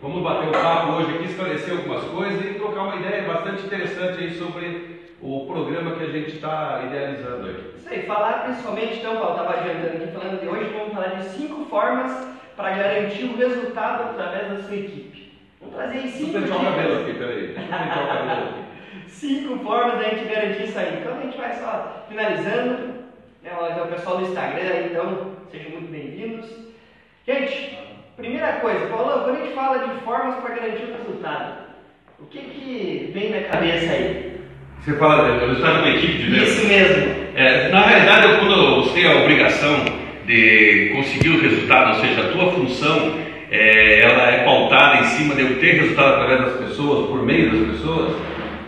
Vamos bater um papo hoje aqui, esclarecer algumas coisas e trocar uma ideia bastante interessante aí sobre o programa que a gente está idealizando aí. Isso aí, falar principalmente, então, Paulo, estava adiantando aqui, falando de hoje, vamos falar de cinco formas para garantir o resultado através da sua equipe. Vamos trazer aí cinco eu pentear o cabelo aqui, peraí. Deixa eu pentear o cabelo aqui. Cinco formas da gente garantir isso aí. Então a gente vai só finalizando. Né, o pessoal do Instagram, então, sejam muito bem-vindos. Gente, primeira coisa, Paulo, quando a gente fala de formas para garantir o resultado, o que, que vem na cabeça aí? Você fala do resultado equipe de vendas? Isso mesmo. É, na realidade, quando você tem a obrigação de conseguir o resultado, ou seja, a tua função, é, ela é pautada em cima de eu ter resultado através das pessoas, por meio das pessoas,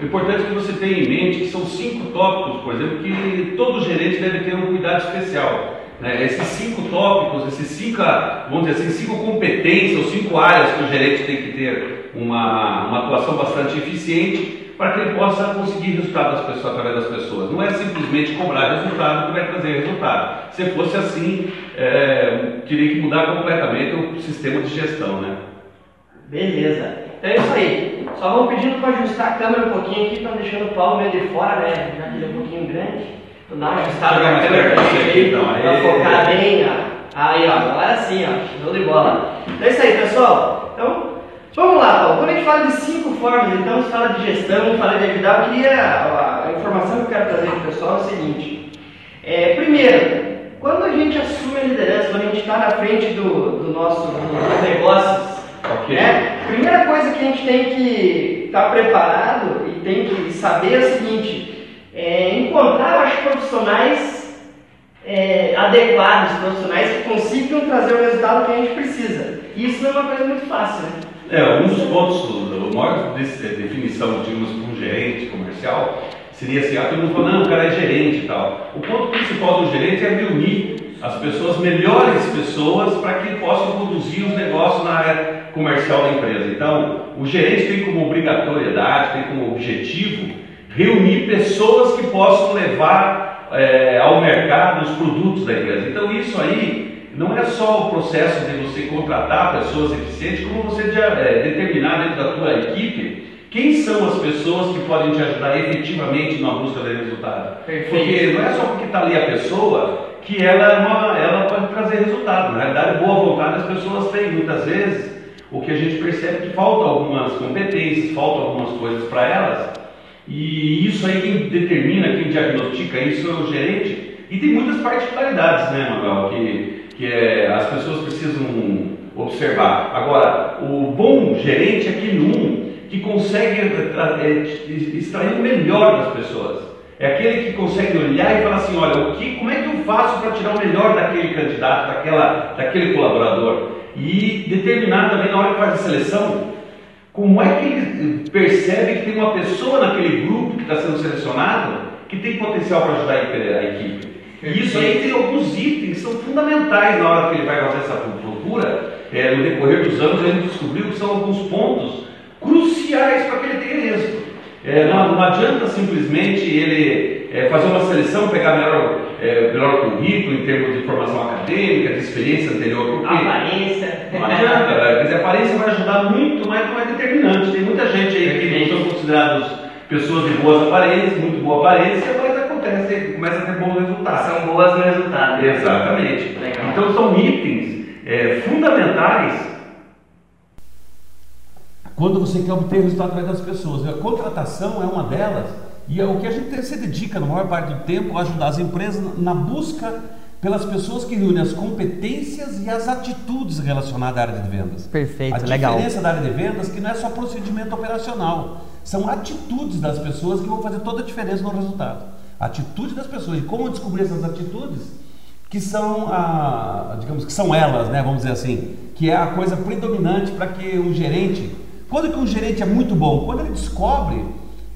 o importante é que você tenha em mente que são cinco tópicos, por exemplo, que todo gerente deve ter um cuidado especial. Né? Esses cinco tópicos, esses cinco, vamos dizer assim, cinco competências ou cinco áreas que o gerente tem que ter uma, uma atuação bastante eficiente para que ele possa conseguir resultado das pessoas, através das pessoas. Não é simplesmente cobrar resultado que vai trazer resultado. Se fosse assim, é, teria que mudar completamente o sistema de gestão. Né? Beleza. Então é isso aí. Só vou pedindo para ajustar a câmera um pouquinho aqui, estão deixando o Paulo meio de fora, né? Já que ele é um pouquinho grande. Uma ajustada na câmera pra focar bem. Aí, ó, agora sim, ó, show de bola. Então é isso aí, pessoal. Então, vamos lá, Paulo. Quando a gente fala de cinco formas, então, se fala de gestão, fala de ajudar, eu queria, a, a informação que eu quero trazer para o pessoal é o seguinte. É, primeiro, quando a gente assume a liderança, quando a gente está na frente do, do nosso, dos negócios, Ok. né? Primeira coisa que a gente tem que estar tá preparado e tem que saber é o seguinte: é encontrar, acho, profissionais é, adequados, profissionais que consigam trazer o resultado que a gente precisa. E isso não é uma coisa muito fácil, né? É, um dos pontos, a maior definição, para um gerente comercial seria assim: ah, todo mundo fala, não, o cara é gerente e tal. O ponto principal do gerente é reunir as pessoas, melhores pessoas, para que possam conduzir os negócios na área comercial da empresa. Então, o gerente tem como obrigatoriedade, tem como objetivo reunir pessoas que possam levar é, ao mercado os produtos da empresa. Então, isso aí não é só o processo de você contratar pessoas eficientes, como você já, é, determinar dentro da tua equipe quem são as pessoas que podem te ajudar efetivamente na busca do resultado. Perfeito. Porque não é só porque está ali a pessoa que ela, é uma, ela pode trazer resultado. Na realidade, boa vontade as pessoas têm. Muitas vezes, o que a gente percebe é que falta algumas competências, faltam algumas coisas para elas. E isso aí quem determina, quem diagnostica isso é o gerente. E tem muitas particularidades, né, Manuel, que, que é, as pessoas precisam observar. Agora, o bom gerente é aquele um que consegue é, extrair o melhor das pessoas. É aquele que consegue olhar e falar assim, olha, o que, como é que eu faço para tirar o melhor daquele candidato, daquela, daquele colaborador? E determinar também na hora que faz a seleção, como é que ele percebe que tem uma pessoa naquele grupo que está sendo selecionado que tem potencial para ajudar a equipe. E isso aí tem alguns itens que são fundamentais na hora que ele vai fazer essa procura. É, no decorrer dos anos ele descobriu que são alguns pontos cruciais para que ele tenha êxito. É, não, não, adianta simplesmente ele é, fazer uma seleção, pegar melhor, é, melhor currículo em termos de formação acadêmica, de experiência anterior. Porque aparência. Não adianta, né? quer dizer, a aparência vai ajudar muito, mas não é determinante. Tem muita gente aí que não são considerados pessoas de boas aparências, muito boa aparência, mas acontece, começa a ter bons resultados. São boas no resultado. Exatamente. Legal. Então são itens é, fundamentais quando você quer obter resultado através das pessoas. A contratação é uma delas e é o que a gente se dedica, na maior parte do tempo, a ajudar as empresas na busca pelas pessoas que reúnem as competências e as atitudes relacionadas à área de vendas. Perfeito, a legal. A diferença da área de vendas é que não é só procedimento operacional, são atitudes das pessoas que vão fazer toda a diferença no resultado. A atitude das pessoas e como descobrir essas atitudes que são a, digamos que são elas, né, vamos dizer assim, que é a coisa predominante para que um gerente quando que um gerente é muito bom? Quando ele descobre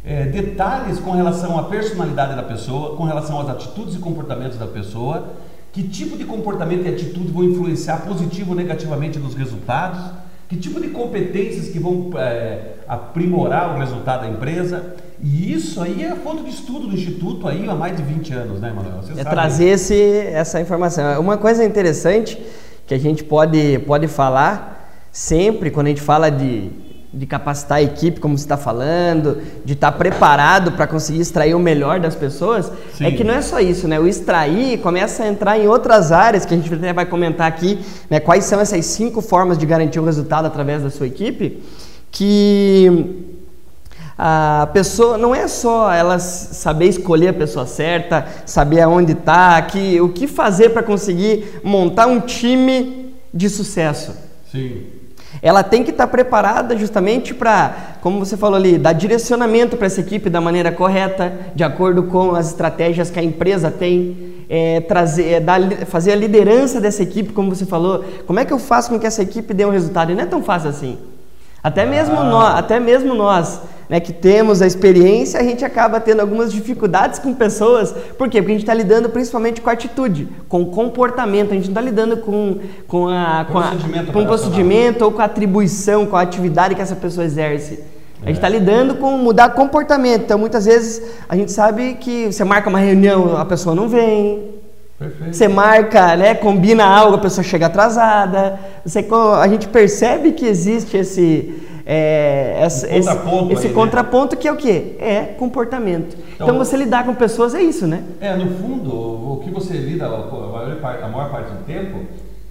é, detalhes com relação à personalidade da pessoa, com relação às atitudes e comportamentos da pessoa, que tipo de comportamento e atitude vão influenciar positivo ou negativamente nos resultados, que tipo de competências que vão é, aprimorar o resultado da empresa. E isso aí é fonte de estudo do Instituto aí há mais de 20 anos, né, Manuel? Você é trazer esse, essa informação. Uma coisa interessante que a gente pode, pode falar sempre, quando a gente fala de, de capacitar a equipe, como você está falando, de estar tá preparado para conseguir extrair o melhor das pessoas, é Sim. é que não é só isso, né? O extrair começa a entrar em outras áreas que a gente até vai comentar aqui, né? Quais são essas cinco formas de garantir o resultado através da sua equipe, que a pessoa não é só ela saber escolher a pessoa certa, saber aonde está, que o que fazer para conseguir montar um time de sucesso. Sim. Ela tem que estar tá preparada justamente para, como você falou ali, dar direcionamento para essa equipe da maneira correta, de acordo com as estratégias que a empresa tem. É, trazer, é, dar, fazer a liderança dessa equipe, como você falou. Como é que eu faço com que essa equipe dê um resultado? E não é tão fácil assim. Até mesmo ah. nós, até mesmo nós né, que temos a experiência, a gente acaba tendo algumas dificuldades com pessoas. Por quê? Porque a gente está lidando principalmente com a atitude, com o comportamento. A gente não está lidando com, com, a, com, a, com o procedimento ou com a atribuição, com a atividade que essa pessoa exerce. A gente está lidando com mudar comportamento. Então, muitas vezes, a gente sabe que você marca uma reunião, a pessoa não vem. Perfeito. Você marca, né, combina algo, a pessoa chega atrasada. Você, a gente percebe que existe esse, é, essa, um esse, contraponto, esse aí, né? contraponto né? que é o quê? É comportamento. Então, então, você lidar com pessoas é isso, né? É, no fundo, o que você lida a maior, parte, a maior parte do tempo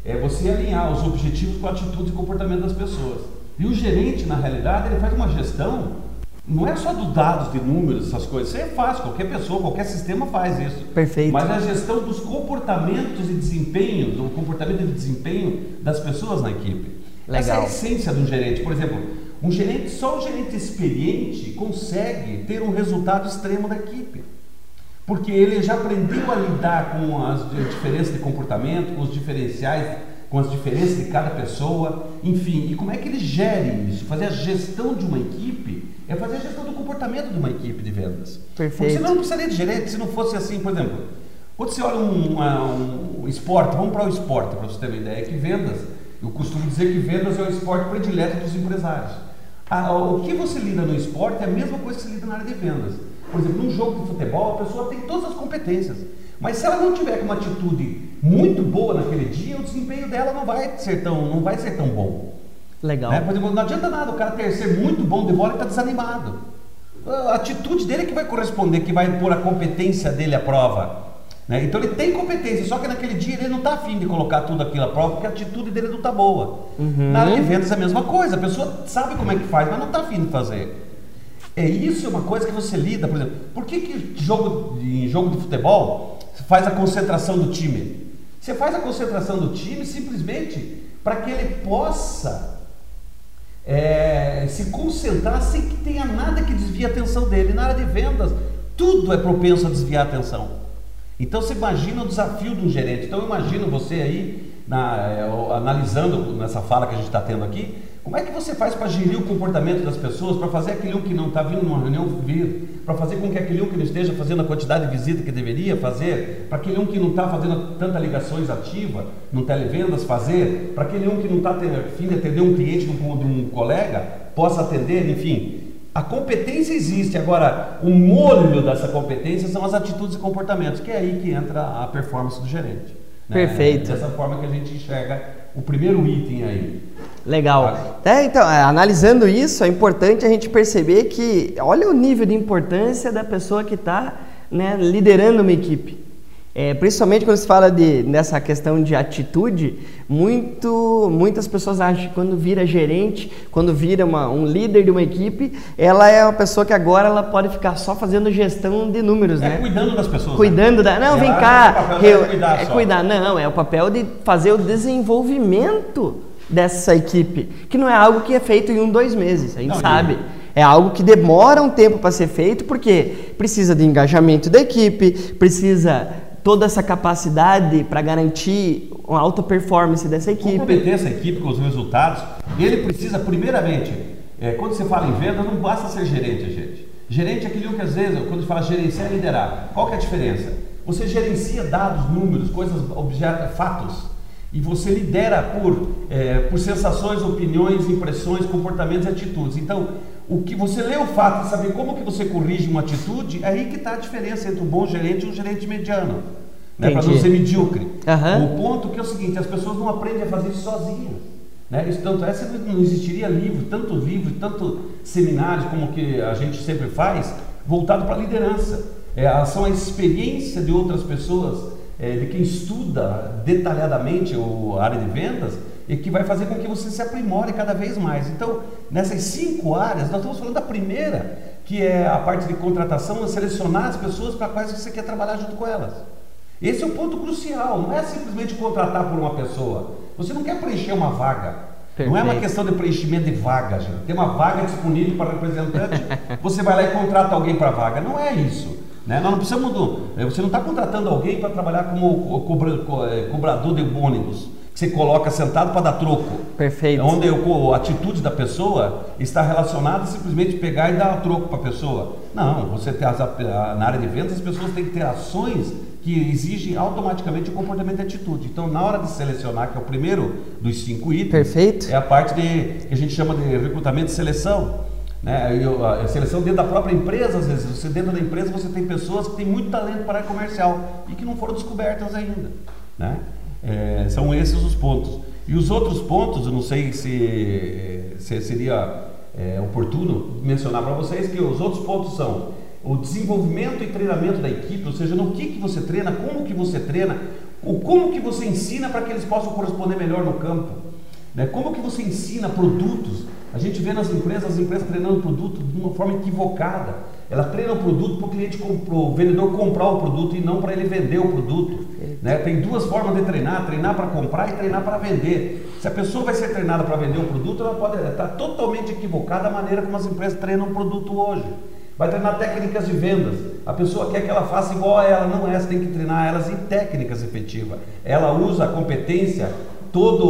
é você alinhar os objetivos com a atitude e comportamento das pessoas. E o gerente, na realidade, ele faz uma gestão não é só do dados, de números, essas coisas. Isso é fácil, qualquer pessoa, qualquer sistema faz isso. Perfeito. Mas a gestão dos comportamentos e desempenhos, o comportamento e desempenho das pessoas na equipe. Legal. Essa é a essência do gerente. Por exemplo, um gerente, só o gerente experiente consegue ter um resultado extremo da equipe. Porque ele já aprendeu a lidar com as diferenças de comportamento, com os diferenciais, com as diferenças de cada pessoa, enfim, e como é que ele gere isso? Fazer a gestão de uma equipe é fazer a gestão do comportamento de uma equipe de vendas. Perfeito. Porque senão não precisaria de gerente, se não fosse assim, por exemplo, quando você olha um, um, um esporte, vamos para o esporte, para você ter uma ideia, que vendas, eu costumo dizer que vendas é o esporte predileto dos empresários o que você lida no esporte é a mesma coisa que você lida na área de vendas. Por exemplo, num jogo de futebol, a pessoa tem todas as competências. Mas se ela não tiver uma atitude muito boa naquele dia, o desempenho dela não vai ser tão, não vai ser tão bom. Legal. Né? Por exemplo, não adianta nada o cara ter ser muito bom de bola e estar tá desanimado. A atitude dele é que vai corresponder, que vai pôr a competência dele à prova. Né? Então ele tem competência, só que naquele dia ele não está afim de colocar tudo aquilo à prova porque a atitude dele não está boa. Uhum. Na área de vendas é a mesma coisa, a pessoa sabe como é que faz, mas não está afim de fazer. É isso é uma coisa que você lida, por exemplo. Por que, que jogo, em jogo de futebol você faz a concentração do time? Você faz a concentração do time simplesmente para que ele possa é, se concentrar sem que tenha nada que desvie a atenção dele. Na área de vendas, tudo é propenso a desviar a atenção. Então você imagina o desafio de um gerente. Então eu imagino você aí, na, é, analisando nessa fala que a gente está tendo aqui, como é que você faz para gerir o comportamento das pessoas, para fazer aquele um que não está vindo numa reunião vir, para fazer com que aquele um que não esteja fazendo a quantidade de visita que deveria fazer, para aquele um que não está fazendo tanta ligações ativa no televendas fazer, para aquele um que não está afim de atender um cliente de um colega, possa atender, enfim. A competência existe, agora o molho dessa competência são as atitudes e comportamentos, que é aí que entra a performance do gerente. Né? Perfeito. Dessa forma que a gente enxerga o primeiro item aí. Legal. É, então, é, analisando isso, é importante a gente perceber que olha o nível de importância da pessoa que está né, liderando uma equipe. É, principalmente quando se fala de, nessa questão de atitude, muito, muitas pessoas acham que quando vira gerente, quando vira uma, um líder de uma equipe, ela é uma pessoa que agora ela pode ficar só fazendo gestão de números, é, né? Cuidando das pessoas. Cuidando né? da. Não, vem cá. É, cuidar, é cuidar. Não, é o papel de fazer o desenvolvimento dessa equipe, que não é algo que é feito em um, dois meses, a gente não, sabe. É algo que demora um tempo para ser feito, porque precisa de engajamento da equipe, precisa toda essa capacidade para garantir uma alta performance dessa equipe. Comprometer essa equipe com os resultados, ele precisa, primeiramente, é, quando você fala em venda, não basta ser gerente, gente. Gerente é aquele que às vezes, quando fala gerenciar, é liderar. Qual que é a diferença? Você gerencia dados, números, coisas, objetos, fatos. E você lidera por, é, por sensações, opiniões, impressões, comportamentos e atitudes. Então, o que você lê o fato e saber como que você corrige uma atitude, é aí que está a diferença entre um bom gerente e um gerente mediano. Né, para não ser medíocre. Uhum. O ponto que é o seguinte, as pessoas não aprendem a fazer isso sozinhas. Né? Isso, tanto é, não existiria livro, tanto livro, tanto seminários como que a gente sempre faz, voltado para a liderança. É, são a experiência de outras pessoas, é, de quem estuda detalhadamente a área de vendas, e que vai fazer com que você se aprimore cada vez mais. Então, nessas cinco áreas, nós estamos falando da primeira, que é a parte de contratação, selecionar as pessoas para quais você quer trabalhar junto com elas. Esse é o ponto crucial, não é simplesmente contratar por uma pessoa. Você não quer preencher uma vaga. Perfeito. Não é uma questão de preenchimento de vaga, gente. Tem uma vaga disponível para representante, você vai lá e contrata alguém para a vaga. Não é isso. Né? Nós não precisamos do. Eh, você não está contratando alguém para trabalhar como eh, cobrador de ônibus você coloca sentado para dar troco. Perfeito. Onde a atitude da pessoa está relacionada a simplesmente pegar e dar troco para a pessoa. Não, você tem as, na área de vendas as pessoas têm que ter ações que exigem automaticamente o comportamento e atitude. Então, na hora de selecionar, que é o primeiro dos cinco itens, Perfeito. é a parte de, que a gente chama de recrutamento e seleção. Né? A seleção dentro da própria empresa, às vezes, você dentro da empresa você tem pessoas que têm muito talento para a comercial e que não foram descobertas ainda. Né? É, são esses os pontos. E os outros pontos, eu não sei se, se seria é, oportuno mencionar para vocês que os outros pontos são o desenvolvimento e treinamento da equipe, ou seja, no que, que você treina, como que você treina, o como que você ensina para que eles possam corresponder melhor no campo. Né? Como que você ensina produtos? A gente vê nas empresas, as empresas treinando produto de uma forma equivocada. Ela treina o produto para o cliente, para o vendedor comprar o produto e não para ele vender o produto. Né? Tem duas formas de treinar: treinar para comprar e treinar para vender. Se a pessoa vai ser treinada para vender um produto, ela pode estar totalmente equivocada da maneira como as empresas treinam um produto hoje. Vai treinar técnicas de vendas. A pessoa quer que ela faça igual a ela, não é, você tem que treinar elas em técnicas efetivas. Ela usa a competência, todo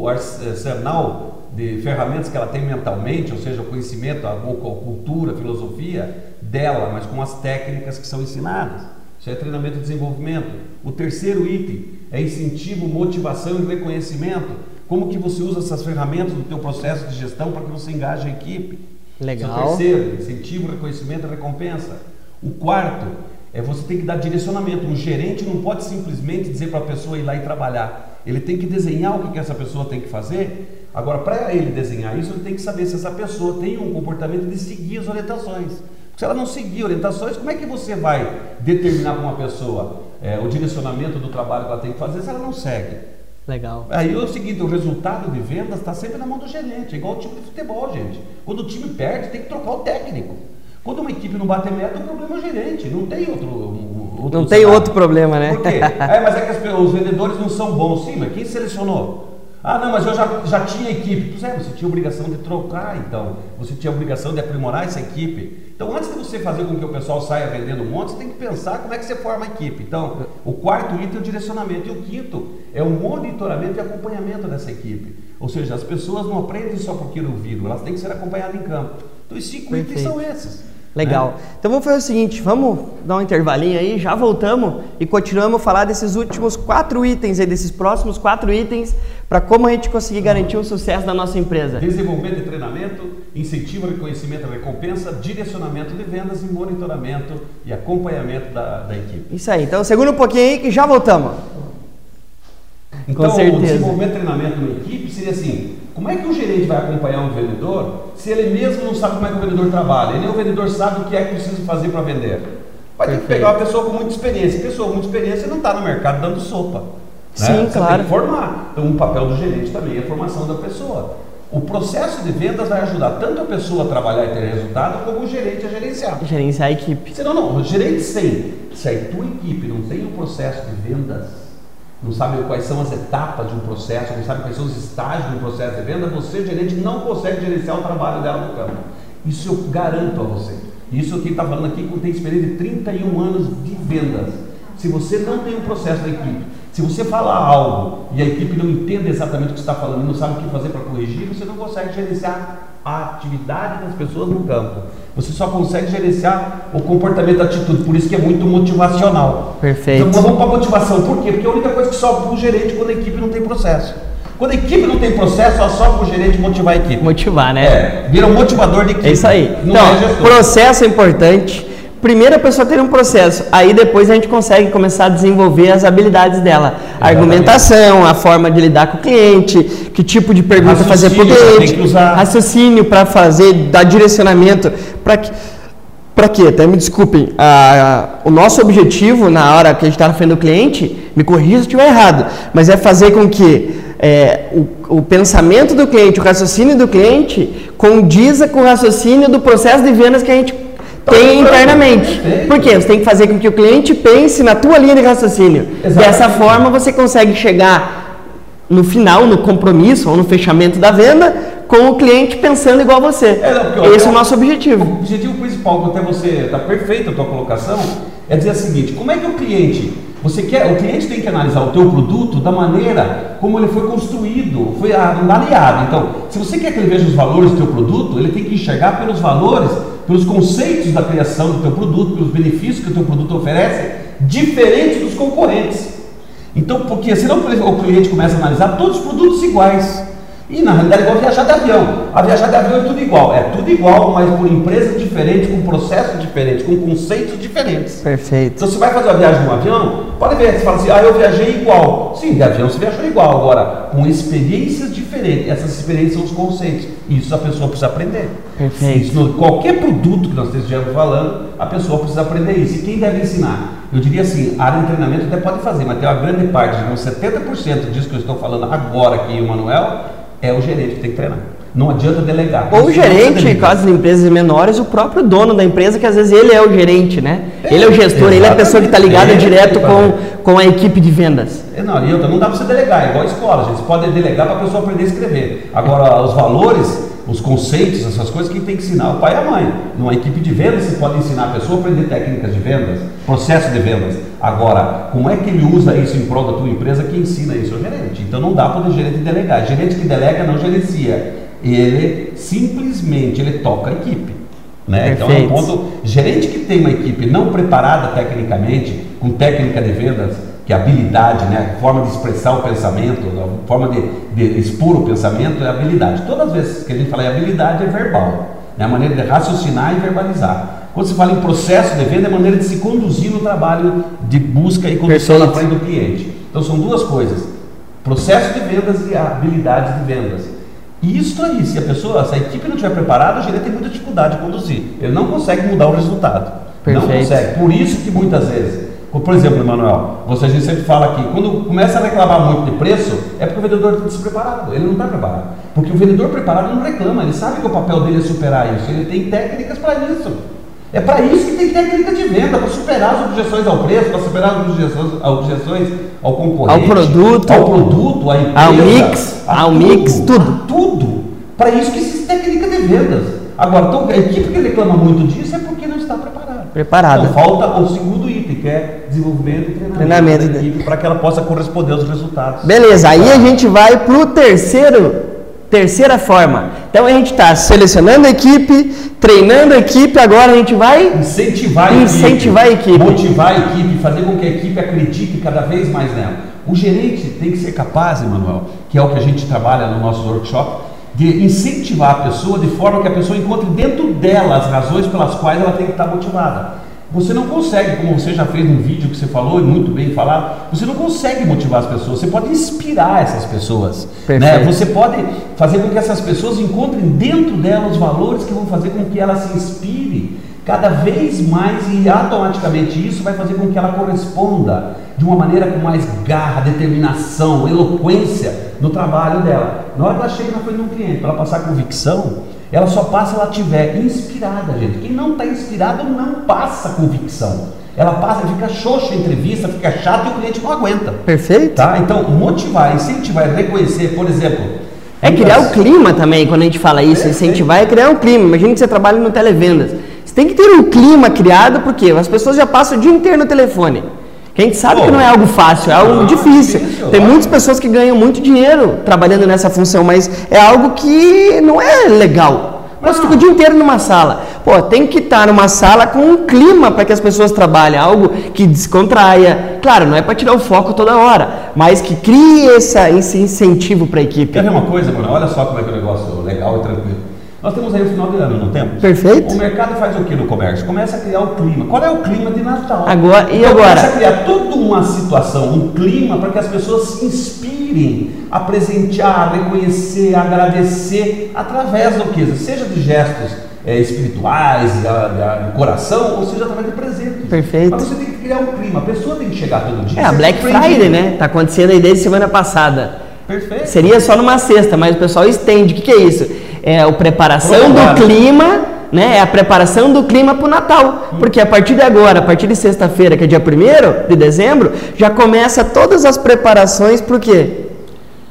o arsenal de ferramentas que ela tem mentalmente, ou seja, o conhecimento, a, a cultura, a filosofia dela, mas com as técnicas que são ensinadas. Isso é treinamento e desenvolvimento. O terceiro item é incentivo, motivação e reconhecimento. Como que você usa essas ferramentas no teu processo de gestão para que você engaje a equipe? Legal. Esse é o terceiro, incentivo, reconhecimento e recompensa. O quarto é você tem que dar direcionamento. Um gerente não pode simplesmente dizer para a pessoa ir lá e trabalhar. Ele tem que desenhar o que, que essa pessoa tem que fazer. Agora, para ele desenhar isso, ele tem que saber se essa pessoa tem um comportamento de seguir as orientações. Se ela não seguir orientações, como é que você vai determinar para uma pessoa é, o direcionamento do trabalho que ela tem que fazer se ela não segue? Legal. Aí é o seguinte, o resultado de vendas está sempre na mão do gerente, é igual o time de futebol, gente. Quando o time perde, tem que trocar o técnico. Quando uma equipe não bate meta, o problema é o gerente, não tem outro. outro não tem outro problema, né? Por quê? é, mas é que as, os vendedores não são bons, sim, mas quem selecionou? Ah, não, mas eu já, já tinha equipe. Pois é, você tinha obrigação de trocar, então. Você tinha obrigação de aprimorar essa equipe. Então, antes de você fazer com que o pessoal saia vendendo um monte, você tem que pensar como é que você forma a equipe. Então, o quarto item é o direcionamento. E o quinto é o monitoramento e acompanhamento dessa equipe. Ou seja, as pessoas não aprendem só porque ouviram, elas têm que ser acompanhadas em campo. Então, os cinco Perfeito. itens são esses. Legal. Né? Então vamos fazer o seguinte, vamos dar um intervalinho aí, já voltamos e continuamos a falar desses últimos quatro itens aí, desses próximos quatro itens, para como a gente conseguir garantir o sucesso da nossa empresa. Desenvolvimento e treinamento, incentivo, reconhecimento, recompensa, direcionamento de vendas e monitoramento e acompanhamento da, da equipe. Isso aí. Então segura um pouquinho aí que já voltamos. Então, o desenvolvimento e treinamento na equipe seria assim, como é que o gerente vai acompanhar um vendedor se ele mesmo não sabe como é que o vendedor trabalha? E nem o vendedor sabe o que é que precisa fazer para vender. Vai ter que pegar uma pessoa com muita experiência. Pessoa com muita experiência não está no mercado dando sopa. Né? Sim, Você claro. tem que formar. Então, o papel do gerente também é a formação da pessoa. O processo de vendas vai ajudar tanto a pessoa a trabalhar e ter resultado, como o gerente a gerenciar. Gerenciar a equipe. Senão, não, o gerente sem. Se a tua equipe não tem um processo de vendas, não sabe quais são as etapas de um processo, não sabe quais são os estágios de um processo de venda, você, gerente, não consegue gerenciar o trabalho dela no campo. Isso eu garanto a você. Isso aqui está falando aqui que tem experiência de 31 anos de vendas. Se você não tem um processo da equipe, se você falar algo e a equipe não entende exatamente o que está falando não sabe o que fazer para corrigir, você não consegue gerenciar a atividade das pessoas no campo. Você só consegue gerenciar o comportamento, a atitude. Por isso que é muito motivacional. Perfeito. Então vamos para a motivação. Por quê? Porque é a única coisa que sobe para o gerente quando a equipe não tem processo. Quando a equipe não tem processo, só sobe para o gerente motivar a equipe. Motivar, né? É, vira um motivador de equipe. É isso aí. Não então, é processo é importante primeiro a pessoa ter um processo, aí depois a gente consegue começar a desenvolver as habilidades dela. A argumentação, a forma de lidar com o cliente, que tipo de pergunta fazer para o cliente, raciocínio para fazer, dar direcionamento, para que quê? Até me desculpem. o nosso objetivo na hora que a gente está na frente do cliente, me corrija se estiver errado, mas é fazer com que é, o, o, pensamento do cliente, o raciocínio do cliente condiza com o raciocínio do processo de vendas que a gente tem internamente. Por quê? Você tem que fazer com que o cliente pense na tua linha de raciocínio. Exatamente. Dessa forma você consegue chegar no final, no compromisso ou no fechamento da venda, com o cliente pensando igual a você. É, não, Esse é o nosso objetivo. O objetivo principal, que até você está perfeito a tua colocação, é dizer o seguinte: como é que o cliente, você quer, o cliente tem que analisar o teu produto da maneira como ele foi construído, foi aliado. Então, se você quer que ele veja os valores do teu produto, ele tem que enxergar pelos valores pelos conceitos da criação do teu produto, pelos benefícios que o teu produto oferece, diferentes dos concorrentes. Então, porque senão o cliente começa a analisar todos os produtos iguais. E na realidade é igual viajar de avião. A viajar de avião é tudo igual. É tudo igual, mas por empresas diferentes, com processos diferentes, com conceitos diferentes. Perfeito. Então você vai fazer uma viagem de um avião, pode ver, você fala assim, ah, eu viajei igual. Sim, de avião você viajou igual, agora, com experiências diferentes. Essas experiências são os conceitos. Isso a pessoa precisa aprender. Perfeito. Isso, qualquer produto que nós estejamos falando, a pessoa precisa aprender isso. E quem deve ensinar? Eu diria assim, a área de treinamento até pode fazer, mas tem uma grande parte, uns 70% disso que eu estou falando agora aqui, o Manuel, é o gerente que tem que treinar. Não adianta delegar. Ou o gerente, caso de empresas menores, o próprio dono da empresa, que às vezes ele é o gerente, né? É, ele é o gestor, ele é a pessoa que está ligada é, direto com, com a equipe de vendas. É, não, não dá para você delegar, é igual a escola, gente. Você pode delegar para a pessoa aprender a escrever. Agora, os valores, os conceitos, essas coisas, quem tem que ensinar é o pai e a mãe. Numa equipe de vendas, você pode ensinar a pessoa a aprender técnicas de vendas, processo de vendas. Agora, como é que ele usa isso em prol da tua empresa? Quem ensina isso é o gerente. Então não dá para o gerente delegar. Gerente que delega não gerencia. Ele simplesmente ele toca a equipe. Né? Então é um ponto. Gerente que tem uma equipe não preparada tecnicamente, com técnica de vendas, que é habilidade, né? a forma de expressar o pensamento, a forma de, de expor o pensamento é habilidade. Todas as vezes que a gente fala em habilidade é verbal, né? a maneira de raciocinar e verbalizar. Quando se fala em processo de venda, é a maneira de se conduzir no trabalho de busca e condução na frente do cliente. Então são duas coisas: processo de vendas e habilidades de vendas. E isso aí, se a pessoa, se a equipe não estiver preparada, o gerente tem muita dificuldade de conduzir. Ele não consegue mudar o resultado. Perfeito. Não consegue. Por isso que muitas vezes por exemplo, Emanuel, você a gente sempre fala aqui, quando começa a reclamar muito de preço, é porque o vendedor está despreparado, ele não está preparado. Porque o vendedor preparado não reclama, ele sabe que o papel dele é superar isso, ele tem técnicas para isso. É para isso que tem técnica de venda, para superar as objeções ao preço, para superar as objeções, as objeções ao concorrente, ao produto, ao produto, à empresa, ao mix, ao tudo, mix, tudo. Tudo. Para isso que existe técnica de vendas. Agora, então, a equipe que reclama muito disso é porque não está preparada. Preparada. Então, falta o segundo desenvolvimento e treinamento, treinamento da equipe, para que ela possa corresponder aos resultados. Beleza, aí a gente vai para o terceiro, terceira forma. Então a gente está selecionando a equipe, treinando a equipe, agora a gente vai incentivar a incentivar equipe, a equipe, motivar a equipe, fazer com que a equipe acredite cada vez mais nela. O gerente tem que ser capaz, Emanuel, que é o que a gente trabalha no nosso workshop, de incentivar a pessoa de forma que a pessoa encontre dentro dela as razões pelas quais ela tem que estar motivada. Você não consegue, como você já fez no vídeo que você falou, e muito bem falado, você não consegue motivar as pessoas, você pode inspirar essas pessoas. Né? Você pode fazer com que essas pessoas encontrem dentro delas os valores que vão fazer com que ela se inspire cada vez mais e automaticamente isso vai fazer com que ela corresponda de uma maneira com mais garra, determinação, eloquência no trabalho dela. Na hora que ela chega na frente de um cliente, para ela passar convicção, ela só passa se ela estiver inspirada, gente. Quem não está inspirado não passa convicção. Ela passa, fica xoxa a entrevista, fica chato e o cliente não aguenta. Perfeito. Tá? Então, motivar, incentivar, reconhecer, por exemplo. É criar o clima também, quando a gente fala isso. Incentivar é criar um clima. Imagina que você trabalha no televendas. Você tem que ter um clima criado, porque as pessoas já passam o dia inteiro no telefone. Que a gente sabe Pô, que não é algo fácil, é algo não, difícil. difícil. Tem muitas pessoas que ganham muito dinheiro trabalhando nessa função, mas é algo que não é legal. Você fica o dia inteiro numa sala. Pô, tem que estar numa sala com um clima para que as pessoas trabalhem, algo que descontraia. Claro, não é para tirar o foco toda hora, mas que crie essa, esse incentivo para a equipe. Quer ver uma coisa, mano? Olha só como é que é um negócio legal e tranquilo. Nós temos aí o final de ano, não temos? Perfeito. O mercado faz o que no comércio? Começa a criar o clima. Qual é o clima de Natal? Agora, e então, agora? Começa a criar toda uma situação, um clima para que as pessoas se inspirem a presentear, a reconhecer, a agradecer através do que? Seja de gestos é, espirituais, de, coração, ou seja através de presentes. Perfeito. Mas você tem que criar um clima. A pessoa tem que chegar todo dia. É, a Black Friday, né? Tá acontecendo aí desde semana passada. Perfeito. Seria só numa sexta, mas o pessoal estende. O que, que é isso? É a preparação do clima, né? É a preparação do clima para o Natal. Porque a partir de agora, a partir de sexta-feira, que é dia 1 de dezembro, já começa todas as preparações para o quê?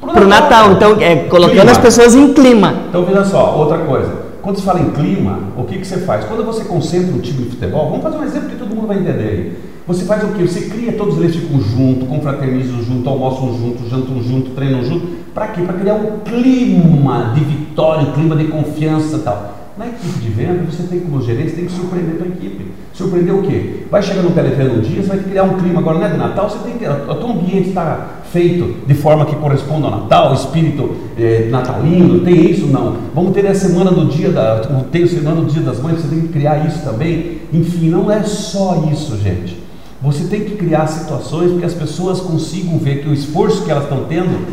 Para o Natal. Então, é, colocando clima. as pessoas em clima. Então, veja só, outra coisa. Quando se fala em clima, o que, que você faz? Quando você concentra um time de futebol, vamos fazer um exemplo que todo mundo vai entender. Você faz o quê? Você cria, todos eles ficam juntos, confraternizam junto, almoçam junto, jantam junto, treinam junto. Para quê? Para criar um clima de vitória, um clima de confiança e tal. Na equipe de venda, você tem como gerente, tem que surpreender a equipe. Surpreender o quê? Vai chegar no telefone um dia, você vai criar um clima. Agora não é de Natal, você tem que. O teu ambiente está feito de forma que corresponda ao Natal, espírito eh, natalino, tem isso? Não. Vamos ter a semana do dia da. Tem a semana do dia das mães, você tem que criar isso também. Enfim, não é só isso, gente. Você tem que criar situações que as pessoas consigam ver que o esforço que elas estão tendo,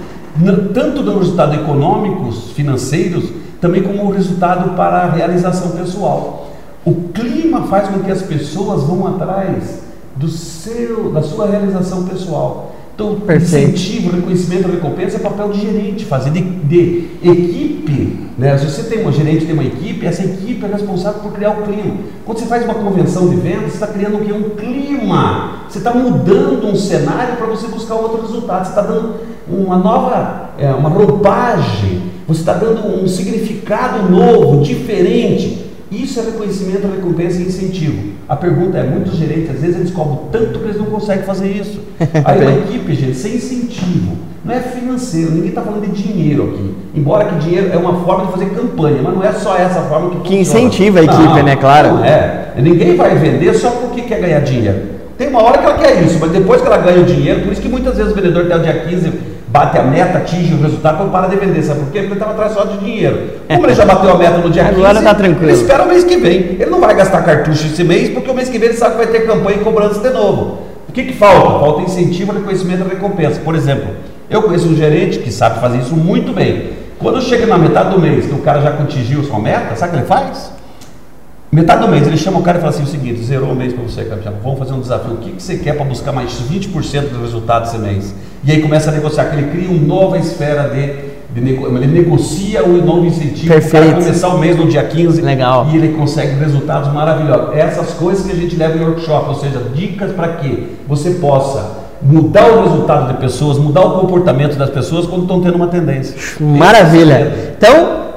tanto no resultado econômicos, financeiros, também como o resultado para a realização pessoal. O clima faz com que as pessoas vão atrás do seu, da sua realização pessoal. Então, Perfeito. incentivo, reconhecimento, recompensa é papel de gerente, fazer de, de, equipe. Né? Se você tem uma gerente, tem uma equipe, essa equipe é responsável por criar o clima. Quando você faz uma convenção de vendas, você está criando o que? Um clima. Você está mudando um cenário para você buscar outro resultado. Você está dando uma nova, é, uma roupagem você está dando um significado novo, diferente. Isso é reconhecimento, recompensa e incentivo. A pergunta é: muitos gerentes, às vezes, eles cobram tanto que eles não conseguem fazer isso. Aí uma equipe, gente, sem incentivo, não é financeiro, ninguém está falando de dinheiro aqui. Embora que dinheiro é uma forma de fazer campanha, mas não é só essa forma que Que incentiva a equipe, não, né? Claro. Não é. Ninguém vai vender só porque quer ganhar dinheiro. Tem uma hora que ela quer isso, mas depois que ela ganha o dinheiro, por isso que muitas vezes o vendedor até o dia 15 bate a meta, atinge o resultado, então para de vender. Sabe por quê? Porque ele estava atrás só de dinheiro. Como ele já bateu a meta no dia 15, Agora tá tranquilo. ele espera o mês que vem. Ele não vai gastar cartucho esse mês, porque o mês que vem ele sabe que vai ter campanha e cobrança de novo. O que, que falta? Falta incentivo, reconhecimento e recompensa. Por exemplo, eu conheço um gerente que sabe fazer isso muito bem. Quando chega na metade do mês, que o cara já atingiu sua meta, sabe o que ele faz? Metade do mês ele chama o cara e fala assim: o seguinte, zerou o mês para você, cara. Vamos fazer um desafio. O que, que você quer para buscar mais 20% do resultado desse mês? E aí começa a negociar, que ele cria uma nova esfera de. de nego... ele negocia um novo incentivo para começar o mês no dia 15 Legal. e ele consegue resultados maravilhosos. Essas coisas que a gente leva em workshop, ou seja, dicas para que você possa mudar o resultado de pessoas, mudar o comportamento das pessoas quando estão tendo uma tendência. Maravilha. É então,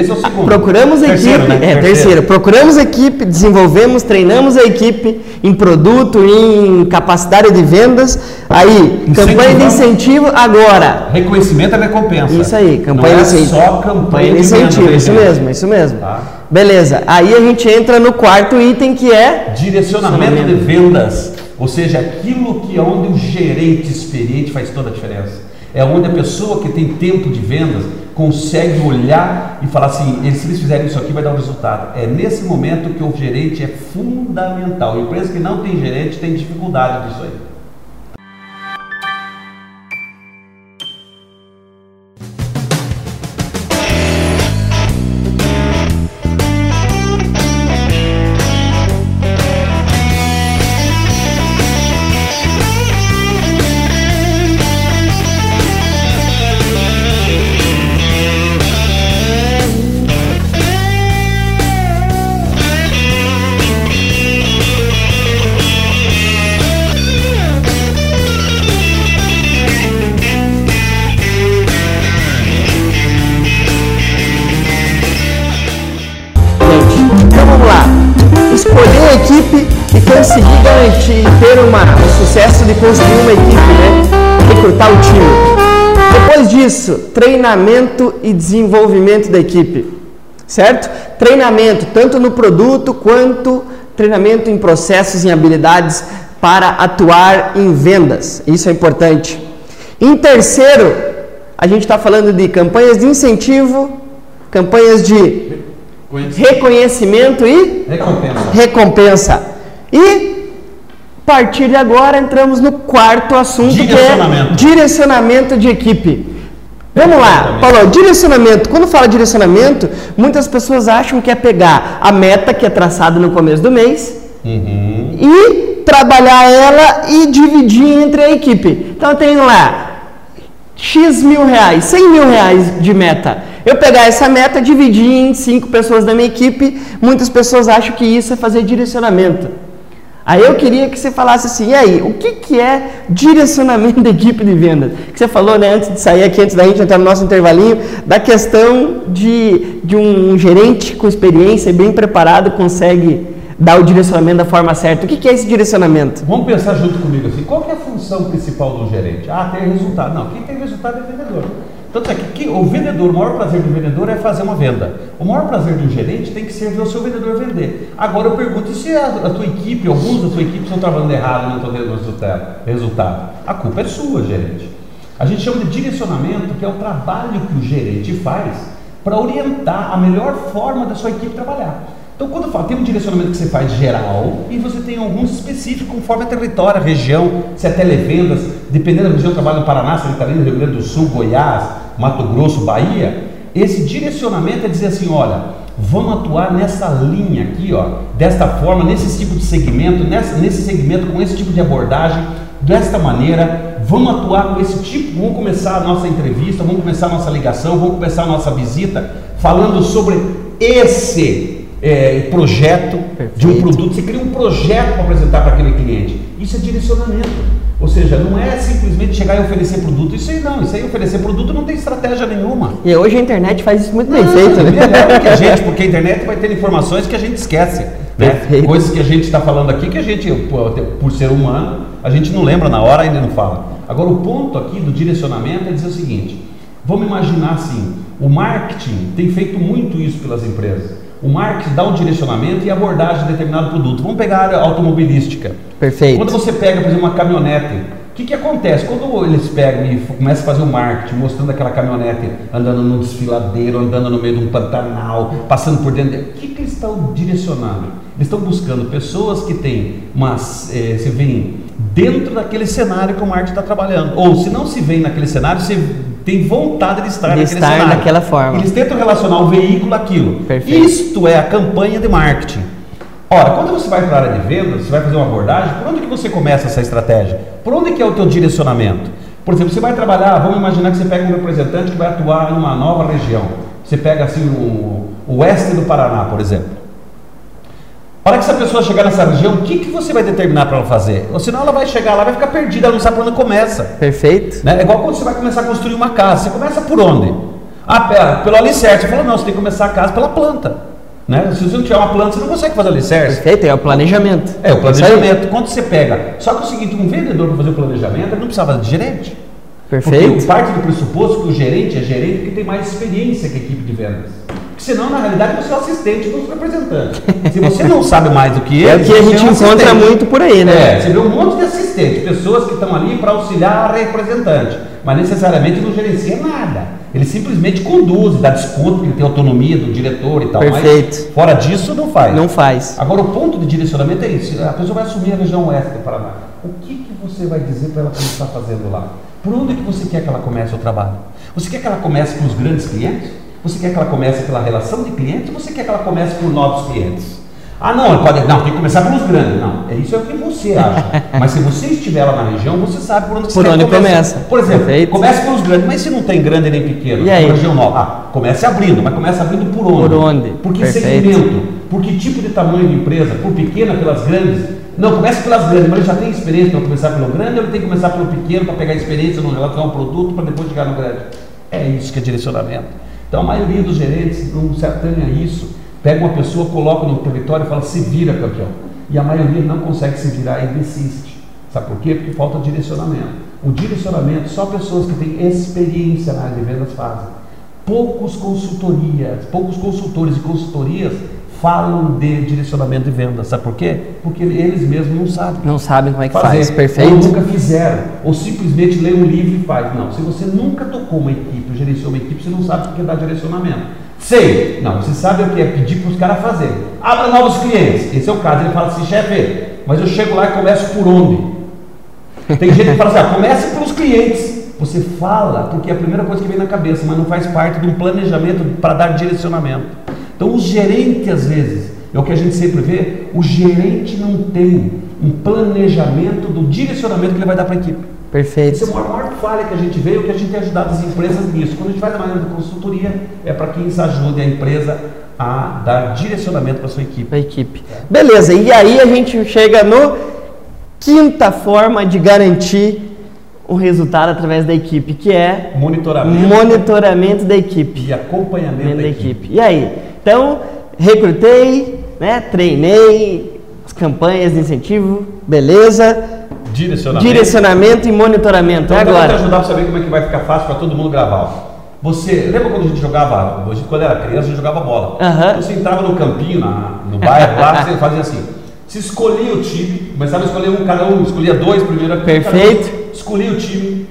esse é o segundo. Procuramos a terceiro, equipe, né? é terceiro. terceiro. Procuramos a equipe, desenvolvemos, treinamos a equipe em produto, em capacidade de vendas. Aí, campanha de incentivo agora. Reconhecimento e recompensa. Isso aí, campanha Não de incentivo. É só campanha de incentivo, isso mesmo, isso mesmo. Tá. Beleza. Aí a gente entra no quarto item que é Direcionamento de vendas, ou seja, aquilo que é onde o gerente experiente faz toda a diferença. É onde a pessoa que tem tempo de vendas consegue olhar e falar assim, se eles fizerem isso aqui vai dar um resultado. É nesse momento que o gerente é fundamental. Empresa que não tem gerente tem dificuldade disso aí. Escolher a equipe e conseguir garantir ter uma, um sucesso de conseguir uma equipe, né? Recrutar o time. Depois disso, treinamento e desenvolvimento da equipe. Certo? Treinamento, tanto no produto quanto treinamento em processos e habilidades para atuar em vendas. Isso é importante. Em terceiro, a gente está falando de campanhas de incentivo, campanhas de reconhecimento e recompensa. recompensa. E a partir de agora entramos no quarto assunto que é Direcionamento. de equipe. Vamos lá, Paulo, direcionamento. Quando fala direcionamento, muitas pessoas acham que é pegar a meta que é traçada no começo do mês Uhum. e trabalhar ela e dividir entre a equipe. Então eu tenho lá X mil reais, 100 mil reais de meta. Eu pegar essa meta, dividir em cinco pessoas da minha equipe, muitas pessoas acham que isso é fazer direcionamento. Aí eu queria que você falasse assim, e aí, o que, que é direcionamento da equipe de vendas? Que você falou, né, antes de sair aqui, antes da gente entrar no nosso intervalinho, da questão de, de um gerente com experiência e bem preparado consegue dar o direcionamento da forma certa. O que, que é esse direcionamento? Vamos pensar junto comigo assim, qual é a função principal do gerente? Ah, ter resultado. Não, quem tem resultado é vendedor. Tanto é que, que o vendedor, o maior prazer do vendedor é fazer uma venda. O maior prazer do gerente tem que ser ver o seu vendedor vender. Agora eu pergunto, e se a, a tua equipe, alguns da tua equipe estão trabalhando errado e não estão tendo resultado? A culpa é sua, gerente. A gente chama de direcionamento, que é o trabalho que o gerente faz para orientar a melhor forma da sua equipe trabalhar. Então, quando eu falo, tem um direcionamento que você faz geral e você tem alguns específicos conforme a território, a região, se é televendas, dependendo da região, eu trabalho no Paraná, Santa Catarina, Rio Grande do Sul, Goiás, Mato Grosso, Bahia. Esse direcionamento é dizer assim: olha, vamos atuar nessa linha aqui, ó, desta forma, nesse tipo de segmento, nessa, nesse segmento, com esse tipo de abordagem, desta maneira, vamos atuar com esse tipo, vamos começar a nossa entrevista, vamos começar a nossa ligação, vamos começar a nossa visita falando sobre esse é, projeto de um Perfeito. produto, você cria um projeto para apresentar para aquele cliente. Isso é direcionamento. Ou seja, não é simplesmente chegar e oferecer produto. Isso aí não, isso aí oferecer produto não tem estratégia nenhuma. E hoje a internet faz isso muito bem feito, né? melhor do que a gente, porque a internet vai ter informações que a gente esquece. Né? Perfeito. Coisas que a gente está falando aqui que a gente, por, ser humano, a gente não lembra na hora e ainda não fala. Agora, o ponto aqui do direcionamento é dizer o seguinte: vamos imaginar assim, o marketing tem feito muito isso pelas empresas. O marketing dá um direcionamento e abordagem de determinado produto. Vamos pegar a área automobilística. Perfeito. Quando você pega, por exemplo, uma caminhonete, o que, que acontece? Quando eles pegam e começam a fazer o marketing, mostrando aquela caminhonete andando num desfiladeiro, andando no meio de um pantanal, passando por dentro. O que, que eles estão direcionando? Eles estão buscando pessoas que têm umas. eh, se veem dentro daquele cenário que o marketing está trabalhando. Ou se não se vê naquele cenário, você tem vontade de estar De naquele estar cenário. daquela forma. Eles tentam relacionar o veículo àquilo. Perfeito. Isto é a campanha de marketing. Ora, quando você vai para a área de vendas, você vai fazer uma abordagem, por onde que você começa essa estratégia? Por onde que é o teu direcionamento? Por exemplo, você vai trabalhar, vamos imaginar que você pega um representante que vai atuar numa nova região. Você pega assim o, o oeste do Paraná, por exemplo. A hora que essa pessoa chegar nessa região, o que, que você vai determinar para ela fazer? Ou senão ela vai chegar lá, vai ficar perdida, ela não sabe por onde começa. Perfeito. Né? É igual quando você vai começar a construir uma casa. Você começa por onde? Ah, pera, pelo alicerce. Você fala, não, você tem que começar a casa pela planta. Né? Se você não tiver uma planta, você não consegue fazer alicerce. Perfeito, é o planejamento. É, o aí. planejamento. Quando você pega. Só que é o seguinte, um vendedor para fazer o planejamento, ele não precisava de gerente. Perfeito. Porque parte do pressuposto que o gerente é gerente porque tem mais experiência que a equipe de vendas. Senão, na realidade, você é o assistente dos representantes. Se você não sabe mais do que É o que a gente um encontra assistente. muito por aí, né? É, você vê um monte de assistentes, pessoas que estão ali para auxiliar a representante, mas necessariamente não gerencia nada. Ele simplesmente conduz, dá desconto, porque ele tem autonomia do diretor e tal. Perfeito. Fora disso, não faz. Não faz. Agora, o ponto de direcionamento é isso. A pessoa vai assumir a região oeste do Paraná. O que, que você vai dizer para ela começar fazendo lá? Por onde que você quer que ela comece o trabalho? Você quer que ela comece com os grandes clientes? Você quer que ela comece pela relação de clientes? Ou você quer que ela comece por novos clientes? Ah, não, pode, não, tem que começar pelos grandes. Não, é isso é o que você acha. Mas se você estiver lá na região, você sabe por onde você Por onde começa. Por exemplo, Perfeito. comece pelos grandes, mas se não tem grande nem pequeno, E aí? região nova, ah, comece abrindo, mas comece abrindo por onde? Por onde? Por que Perfeito. segmento? Por que tipo de tamanho de empresa? Por pequena, pelas grandes? Não, comece pelas grandes, mas ele já tem experiência para começar pelo grande ou ele tem que começar pelo pequeno para pegar experiência no relação ao produto para depois chegar no grande? É isso que é direcionamento. Então a maioria dos gerentes não se atanha a isso. Pega uma pessoa, coloca no território e fala, se vira campeão. E a maioria não consegue se virar e desiste. Sabe por quê? Porque falta direcionamento. O direcionamento só pessoas que têm experiência na área de vendas fazem. Poucos consultorias, poucos consultores e consultorias falam de direcionamento de vendas. Sabe por quê? Porque eles mesmos não sabem Não sabem como é que fazer, faz. ou Perfeito. nunca fizeram, ou simplesmente lê um livro e faz. Não, se você nunca tocou uma equipe, ou gerenciou uma equipe, você não sabe o que é dar direcionamento. Sei. Não, você sabe o que é pedir para os caras fazerem. Abra novos clientes. Esse é o caso. Ele fala assim, chefe, mas eu chego lá e começo por onde? Tem gente que fala assim, ah, comece pelos clientes. Você fala porque é a primeira coisa que vem na cabeça, mas não faz parte de um planejamento para dar direcionamento. Então, o gerente, às vezes, é o que a gente sempre vê, o gerente não tem um planejamento do direcionamento que ele vai dar para a equipe. Perfeito. Essa é a maior, maior falha que a gente vê, o que a gente tem ajudado as empresas nisso. Quando a gente faz a maneira de consultoria, é para que isso ajude a empresa a dar direcionamento para sua equipe. Para a equipe. Beleza, e aí a gente chega no quinta forma de garantir o resultado através da equipe, que é monitoramento, monitoramento da equipe e acompanhamento da, da equipe. equipe. E aí? Então, recrutei, né, treinei as campanhas de incentivo, beleza? Direcionamento. Direcionamento e monitoramento. Então, é agora. Eu ajudar a saber como é que vai ficar fácil para todo mundo gravar. Você lembra quando a gente jogava, a gente, quando era criança, a gente jogava bola. Uhum. Você entrava no campinho, na, no bairro, lá, você fazia assim. Se escolhia o time, começava a escolher um, cada um escolhia dois primeiro. Perfeito. Um, escolhia o time,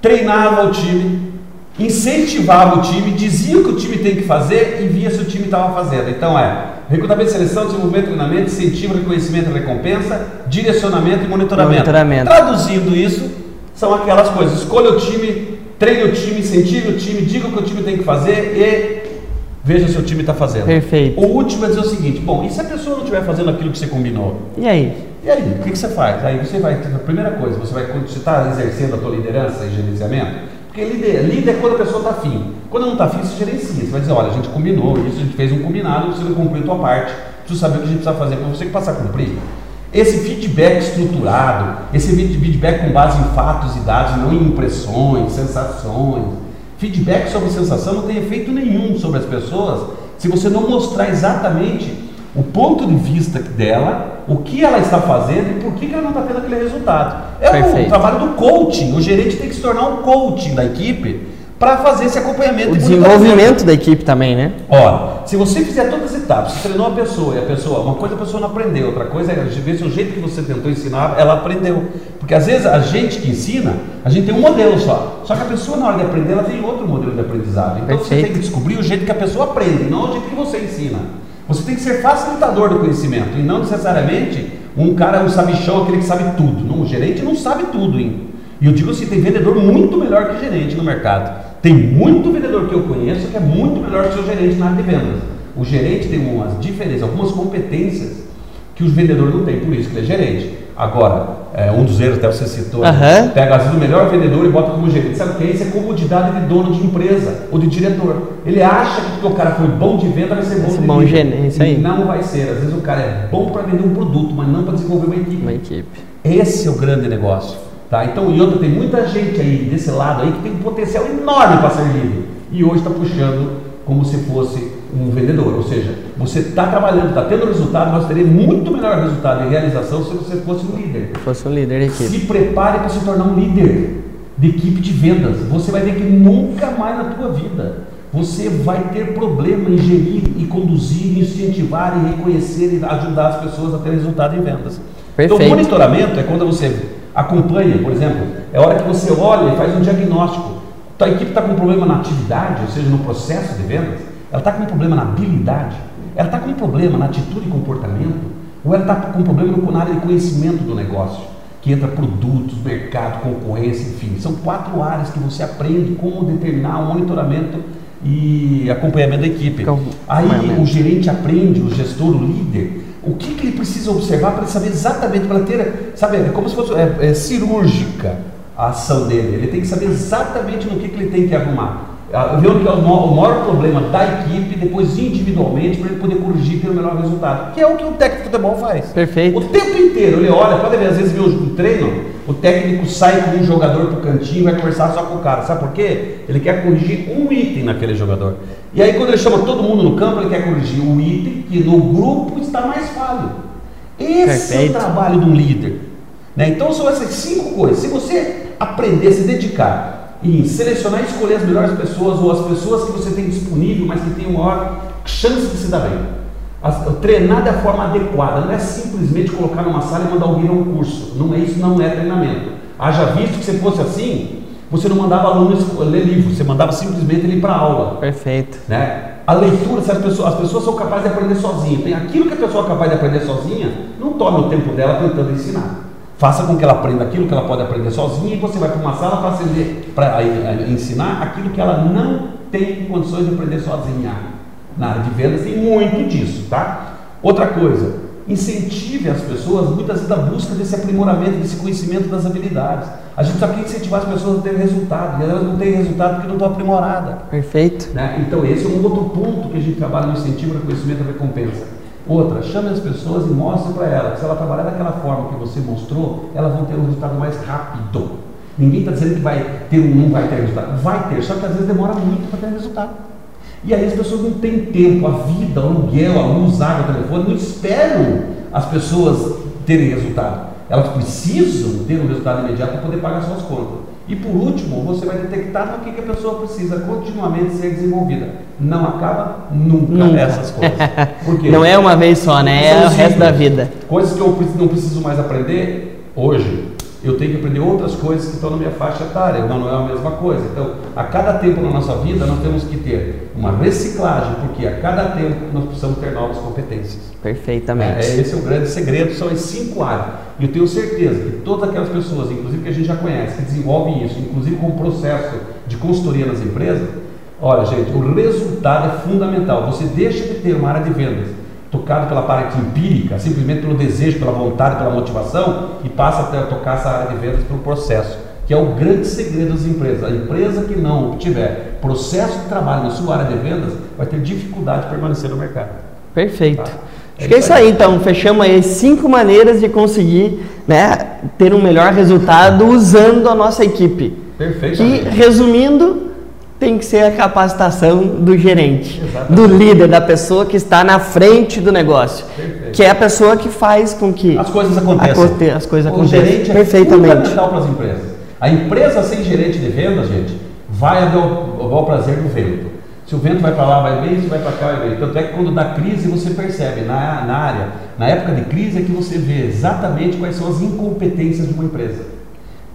treinava o time, incentivava o time, dizia o que o time tem que fazer e via se o time estava fazendo. Então é recrutamento seleção, desenvolvimento, treinamento, incentivo, reconhecimento e recompensa, direcionamento e monitoramento. monitoramento. Traduzindo isso, são aquelas coisas. Escolha o time, treine o time, incentive o time, diga o que o time tem que fazer e veja se o time está fazendo. Perfeito. O último é dizer o seguinte: bom, e se a pessoa não estiver fazendo aquilo que você combinou? E aí? E aí, o que, que você faz? Aí você vai, a primeira coisa, você vai, você está exercendo a tua liderança e gerenciamento, porque líder, líder é quando a pessoa está afim. Quando não está afim, você gerencia. Você vai dizer, olha, a gente combinou isso, a gente fez um combinado, você não cumpriu a tua parte, preciso saber o que a gente precisa fazer para você que passar a cumprir. Esse feedback estruturado, esse feedback com base em fatos e dados, não em impressões, sensações. Feedback sobre sensação não tem efeito nenhum sobre as pessoas se você não mostrar exatamente o ponto de vista dela, o que ela está fazendo e por que ela não está tendo aquele resultado. É Perfeito. o trabalho do coaching. O gerente tem que se tornar um coaching da equipe para fazer esse acompanhamento. O desenvolvimento da equipe também, né? Ora, se você fizer todas as etapas, você treinou a pessoa e a pessoa, uma coisa a pessoa não aprendeu, outra coisa é ver se o jeito que você tentou ensinar, ela aprendeu. Porque às vezes a gente que ensina, a gente tem um modelo só. Só que a pessoa na hora de aprender, ela tem outro modelo de aprendizado. Então Perfeito. você tem que descobrir o jeito que a pessoa aprende, não o jeito que você ensina. Você tem que ser facilitador do conhecimento e não necessariamente um cara, um sabichão, aquele que sabe tudo. Não, o gerente não sabe tudo, hein? E eu digo assim, tem vendedor muito melhor que gerente no mercado. Tem muito vendedor que eu conheço que é muito melhor que o seu gerente na área de vendas. O gerente tem umas diferenças, algumas competências que o vendedor não tem, por isso que ele é gerente. Agora, é, um dos erros, até você citou, Uhum. pega às vezes o melhor vendedor e bota como gerente. Sabe o que é isso? É comodidade de dono de empresa ou de diretor. Ele acha que porque o cara foi bom de venda vai ser bom ser de bom gerente. E não vai ser. Às vezes o cara é bom para vender um produto, mas não para desenvolver uma equipe. Uma equipe. Esse é o grande negócio. Tá? Então, e outra, tem muita gente aí desse lado aí que tem um potencial enorme para ser líder. E hoje está puxando como se fosse um vendedor. Ou seja, você está trabalhando, está tendo resultado, mas teria muito melhor resultado e realização se você fosse um líder. Se fosse um líder da equipe. Se prepare para se tornar um líder de equipe de vendas. Você vai ver que nunca mais na tua vida você vai ter problema em gerir e conduzir, incentivar e reconhecer e ajudar as pessoas a ter resultado em vendas. Perfeito. Então, monitoramento é quando você acompanha, por exemplo, é a hora que você olha e faz um diagnóstico. Tua equipe está com um problema na atividade, ou seja, no processo de vendas, ela está com um problema na habilidade, ela está com um problema na atitude e comportamento, ou ela está com um problema na área de conhecimento do negócio, que entra produtos, mercado, concorrência, enfim. São quatro áreas que você aprende como determinar o monitoramento e acompanhamento da equipe. Aí o gerente aprende, o gestor, o líder, o que, que ele precisa observar para saber exatamente, para ter, sabe, é como se fosse é, é cirúrgica a ação dele. Ele tem que saber exatamente no que, que ele tem que arrumar. Ah, Ver onde é o ma- o maior problema da equipe, depois individualmente, para ele poder corrigir e ter o melhor resultado. Que é o que o técnico de futebol faz. Perfeito. O tempo inteiro ele olha, pode ver, às vezes vê o treino, o técnico sai com um jogador pro cantinho e vai conversar só com o cara. Sabe por quê? Ele quer corrigir um item naquele jogador. E aí quando ele chama todo mundo no campo, ele quer corrigir o item que no grupo está mais falho. Esse é o Perfeito. trabalho de um líder. né? Então são essas cinco coisas. Se você aprender, se dedicar em selecionar e escolher as melhores pessoas ou as pessoas que você tem disponível, mas que tem maior chance de se dar bem. As- treinar da forma adequada, não é simplesmente colocar numa sala e mandar alguém a um curso. Não é isso, não é treinamento. Haja visto que se fosse assim, você não mandava aluno ler livro, você mandava simplesmente ele ir para aula. Perfeito. Né? A leitura, se as pessoas, as pessoas são capazes de aprender sozinhas, tem aquilo que a pessoa é capaz de aprender sozinha, não tome o tempo dela tentando ensinar. Faça com que ela aprenda aquilo que ela pode aprender sozinha e você vai para uma sala para ensinar aquilo que ela não tem condições de aprender sozinha. Na área de vendas tem muito disso, tá? Outra coisa, incentive as pessoas muitas vezes a busca desse aprimoramento, desse conhecimento das habilidades. A gente só quer incentivar as pessoas a terem resultado, e elas não têm resultado porque não estão aprimoradas. Perfeito. Né? Então esse é um outro ponto que a gente trabalha no incentivo do conhecimento e recompensa. Outra, chame as pessoas e mostre para elas que se ela trabalhar daquela forma que você mostrou, elas vão ter um resultado mais rápido. Ninguém está dizendo que vai ter, não vai ter resultado. Vai ter, só que às vezes demora muito para ter resultado. E aí as pessoas não têm tempo, a vida, o aluguel, a luz, a água, o telefone, não esperam as pessoas terem resultado. Elas precisam ter um resultado imediato para poder pagar suas contas. E por último, você vai detectar no que, que a pessoa precisa continuamente ser desenvolvida. Não acaba nunca, nunca. essas coisas. Porque não é uma vez só, né? É o resto da vida. Coisas que eu não preciso mais aprender hoje, eu tenho que aprender outras coisas que estão na minha faixa etária, não, não é a mesma coisa. Então, a cada tempo na nossa vida, nós temos que ter uma reciclagem, porque a cada tempo nós precisamos ter novas competências. Perfeitamente. É, esse é o grande segredo, são as cinco áreas. E eu tenho certeza que todas aquelas pessoas, inclusive que a gente já conhece, que desenvolvem isso, inclusive com o processo de consultoria nas empresas, olha, gente, o resultado é fundamental. Você deixa de ter uma área de vendas tocado pela parte empírica, simplesmente pelo desejo, pela vontade, pela motivação, e passa a tocar essa área de vendas pelo processo, que é o grande segredo das empresas. A empresa que não tiver processo de trabalho na sua área de vendas vai ter dificuldade de permanecer no mercado. Perfeito. Tá? Acho é que é isso aí, então. Fechamos aí cinco maneiras de conseguir né, ter um melhor resultado usando a nossa equipe. Perfeito. Que, resumindo, tem que ser a capacitação do gerente, Exatamente. do líder, da pessoa que está na frente do negócio, Perfeito. que é a pessoa que faz com que as coisas aconteçam. As coisas o aconteçam gerente é perfeitamente. fundamental para as empresas. A empresa sem gerente de vendas, gente, vai ao, ao prazer do vento. Se o vento vai para lá, vai bem, se vai para cá, vai bem. Tanto é que quando dá crise, você percebe na, na área, na época de crise, é que você vê exatamente quais são as incompetências de uma empresa.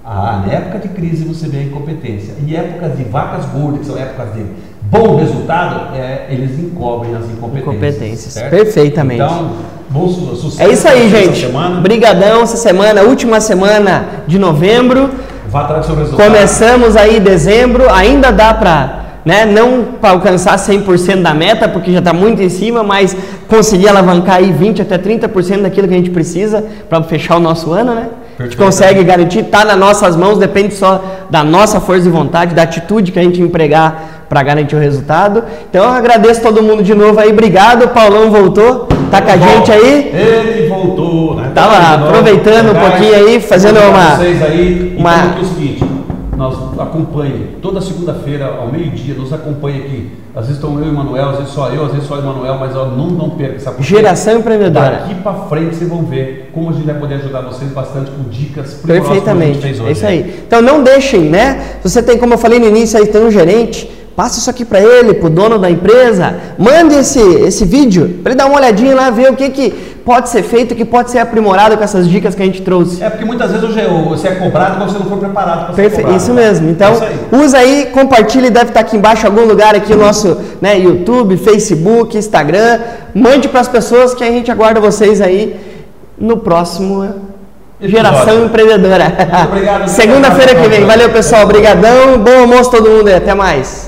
Ah, na época de crise você vê a incompetência. E épocas de vacas gordas, que são épocas de bom resultado, é, eles encobrem as incompetências. Incompetências, certo? perfeitamente. Então, bom sucesso. É isso aí, gente. Semana. Brigadão essa semana, última semana de novembro. Vá atrás do seu resultado. Começamos aí dezembro, ainda dá para né, não para alcançar 100% da meta, porque já está muito em cima, mas conseguir alavancar aí 20 até 30% daquilo que a gente precisa para fechar o nosso ano, né? A gente consegue garantir, está nas nossas mãos, depende só da nossa força de vontade, da atitude que a gente empregar para garantir o resultado. Então eu agradeço todo mundo de novo aí, obrigado. O Paulão voltou, tá com a gente aí. Ele voltou, né? Tava aproveitando um pouquinho aí, fazendo uma. Vocês aí, uma... Então, nós acompanhe toda segunda-feira ao meio-dia, nos acompanhe aqui. Às vezes estão eu e o Manuel, às vezes só eu, às vezes só o Manuel, mas ó, não, não perca essa Geração empreendedora. Daqui para frente vocês vão ver como a gente vai poder ajudar vocês bastante com dicas Perfeitamente. É isso aí. Então não deixem, né? Você tem, como eu falei no início, aí tem um gerente, Passa isso aqui para ele, para o dono da empresa. Mande esse, esse vídeo para ele dar uma olhadinha lá, ver o que, que pode ser feito, o que pode ser aprimorado com essas dicas que a gente trouxe. É porque muitas vezes você é cobrado, mas você não foi preparado para ser cobrado. Isso mesmo. Então, é aí. usa aí, compartilhe, deve estar aqui embaixo, em algum lugar aqui o nosso né, YouTube, Facebook, Instagram. Mande para as pessoas que a gente aguarda vocês aí no próximo Geração Empreendedora. Segunda-feira que vem. Valeu, pessoal. Obrigadão. Bom almoço todo mundo e até mais.